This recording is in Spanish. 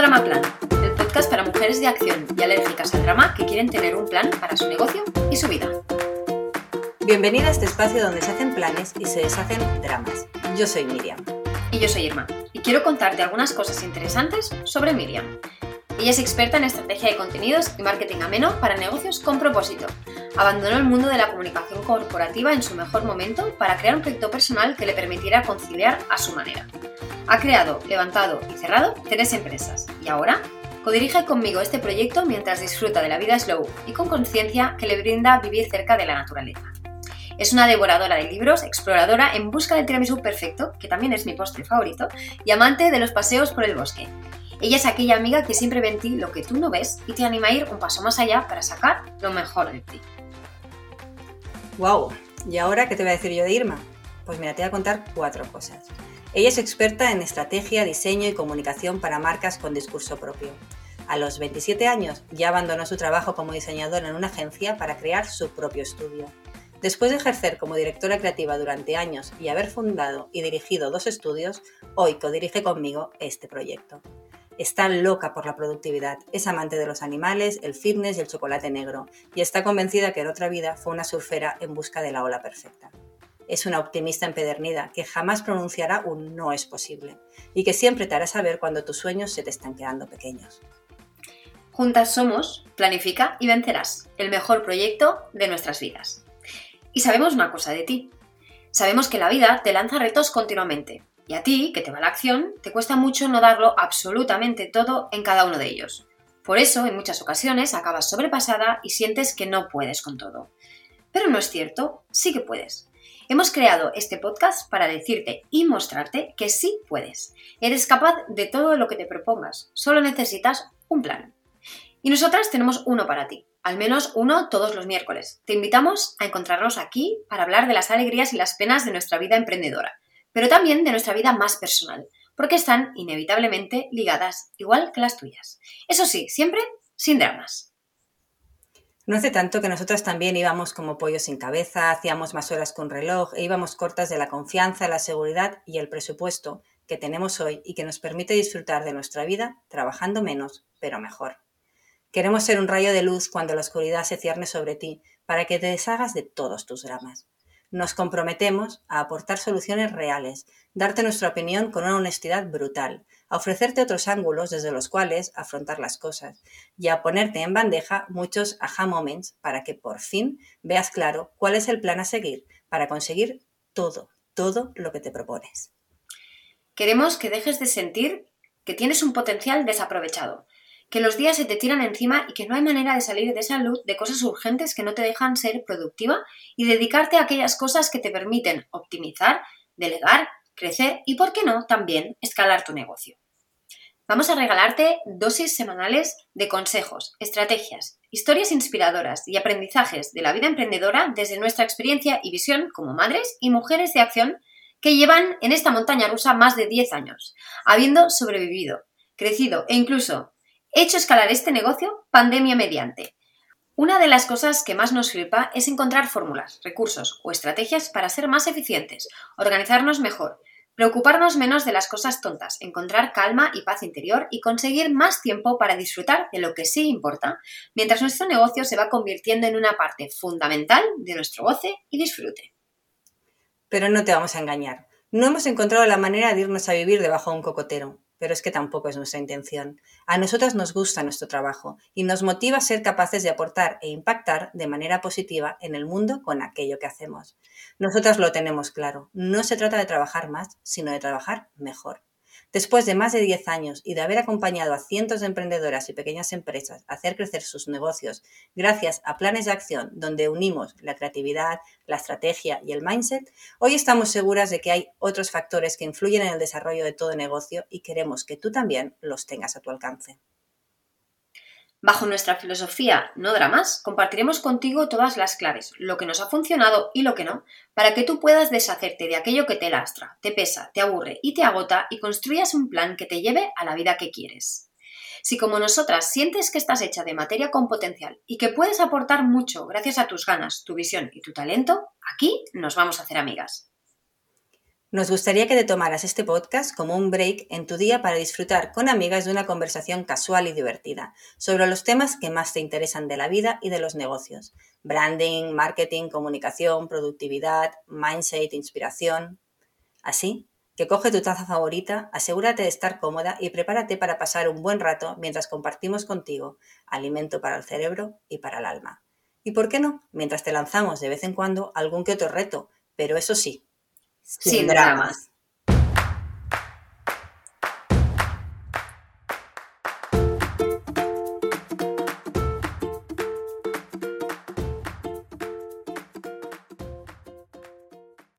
Drama Plan, el podcast para mujeres de acción y alérgicas al drama que quieren tener un plan para su negocio y su vida. Bienvenida a este espacio donde se hacen planes y se deshacen dramas. Yo soy Miriam. Y yo soy Irma, y quiero contarte algunas cosas interesantes sobre Miriam. Ella es experta en estrategia de contenidos y marketing ameno para negocios con propósito. Abandonó el mundo de la comunicación corporativa en su mejor momento para crear un proyecto personal que le permitiera conciliar a su manera. Ha creado, levantado y cerrado tres empresas y ahora codirige conmigo este proyecto mientras disfruta de la vida slow y con conciencia que le brinda vivir cerca de la naturaleza. Es una devoradora de libros, exploradora en busca del tiramisú perfecto, que también es mi postre favorito, y amante de los paseos por el bosque. Ella es aquella amiga que siempre ve en ti lo que tú no ves y te anima a ir un paso más allá para sacar lo mejor de ti. ¡Wow! ¿Y ahora qué te voy a decir yo de Irma? Pues mira, te voy a contar cuatro cosas. Ella es experta en estrategia, diseño y comunicación para marcas con discurso propio. A los 27 años ya abandonó su trabajo como diseñadora en una agencia para crear su propio estudio. Después de ejercer como directora creativa durante años y haber fundado y dirigido dos estudios, hoy codirige conmigo este proyecto. Está loca por la productividad, es amante de los animales, el fitness y el chocolate negro, y está convencida que en otra vida fue una surfera en busca de la ola perfecta es una optimista empedernida que jamás pronunciará un no es posible y que siempre te hará saber cuando tus sueños se te están quedando pequeños. Juntas somos, planifica y vencerás, el mejor proyecto de nuestras vidas. Y sabemos una cosa de ti. Sabemos que la vida te lanza retos continuamente y a ti, que te va la acción, te cuesta mucho no darlo absolutamente todo en cada uno de ellos. Por eso, en muchas ocasiones, acabas sobrepasada y sientes que no puedes con todo. Pero no es cierto, sí que puedes. Hemos creado este podcast para decirte y mostrarte que sí puedes. Eres capaz de todo lo que te propongas, solo necesitas un plan. Y nosotras tenemos uno para ti, al menos uno todos los miércoles. Te invitamos a encontrarnos aquí para hablar de las alegrías y las penas de nuestra vida emprendedora, pero también de nuestra vida más personal, porque están inevitablemente ligadas, igual que las tuyas. Eso sí, siempre sin dramas. No hace tanto que nosotras también íbamos como pollos sin cabeza, hacíamos más horas con reloj e íbamos cortas de la confianza, la seguridad y el presupuesto que tenemos hoy y que nos permite disfrutar de nuestra vida trabajando menos, pero mejor. Queremos ser un rayo de luz cuando la oscuridad se cierne sobre ti para que te deshagas de todos tus dramas. Nos comprometemos a aportar soluciones reales, darte nuestra opinión con una honestidad brutal, a ofrecerte otros ángulos desde los cuales afrontar las cosas y a ponerte en bandeja muchos aha moments para que por fin veas claro cuál es el plan a seguir para conseguir todo, todo lo que te propones. Queremos que dejes de sentir que tienes un potencial desaprovechado, que los días se te tiran encima y que no hay manera de salir de esa luz de cosas urgentes que no te dejan ser productiva y dedicarte a aquellas cosas que te permiten optimizar, delegar, crecer y, por qué no, también escalar tu negocio. Vamos a regalarte dosis semanales de consejos, estrategias, historias inspiradoras y aprendizajes de la vida emprendedora desde nuestra experiencia y visión como madres y mujeres de acción que llevan en esta montaña rusa más de 10 años, habiendo sobrevivido, crecido e incluso hecho escalar este negocio pandemia mediante. Una de las cosas que más nos flipa es encontrar fórmulas, recursos o estrategias para ser más eficientes, organizarnos mejor, preocuparnos menos de las cosas tontas, encontrar calma y paz interior y conseguir más tiempo para disfrutar de lo que sí importa, mientras nuestro negocio se va convirtiendo en una parte fundamental de nuestro goce y disfrute. Pero no te vamos a engañar. No hemos encontrado la manera de irnos a vivir debajo de un cocotero pero es que tampoco es nuestra intención. A nosotras nos gusta nuestro trabajo y nos motiva ser capaces de aportar e impactar de manera positiva en el mundo con aquello que hacemos. Nosotras lo tenemos claro, no se trata de trabajar más, sino de trabajar mejor. Después de más de 10 años y de haber acompañado a cientos de emprendedoras y pequeñas empresas a hacer crecer sus negocios gracias a planes de acción donde unimos la creatividad, la estrategia y el mindset, hoy estamos seguras de que hay otros factores que influyen en el desarrollo de todo negocio y queremos que tú también los tengas a tu alcance. Bajo nuestra filosofía No Dramas, compartiremos contigo todas las claves, lo que nos ha funcionado y lo que no, para que tú puedas deshacerte de aquello que te lastra, te pesa, te aburre y te agota y construyas un plan que te lleve a la vida que quieres. Si como nosotras sientes que estás hecha de materia con potencial y que puedes aportar mucho gracias a tus ganas, tu visión y tu talento, aquí nos vamos a hacer amigas. Nos gustaría que te tomaras este podcast como un break en tu día para disfrutar con amigas de una conversación casual y divertida sobre los temas que más te interesan de la vida y de los negocios. Branding, marketing, comunicación, productividad, mindset, inspiración. Así que coge tu taza favorita, asegúrate de estar cómoda y prepárate para pasar un buen rato mientras compartimos contigo alimento para el cerebro y para el alma. Y por qué no, mientras te lanzamos de vez en cuando algún que otro reto, pero eso sí, sin, dramas.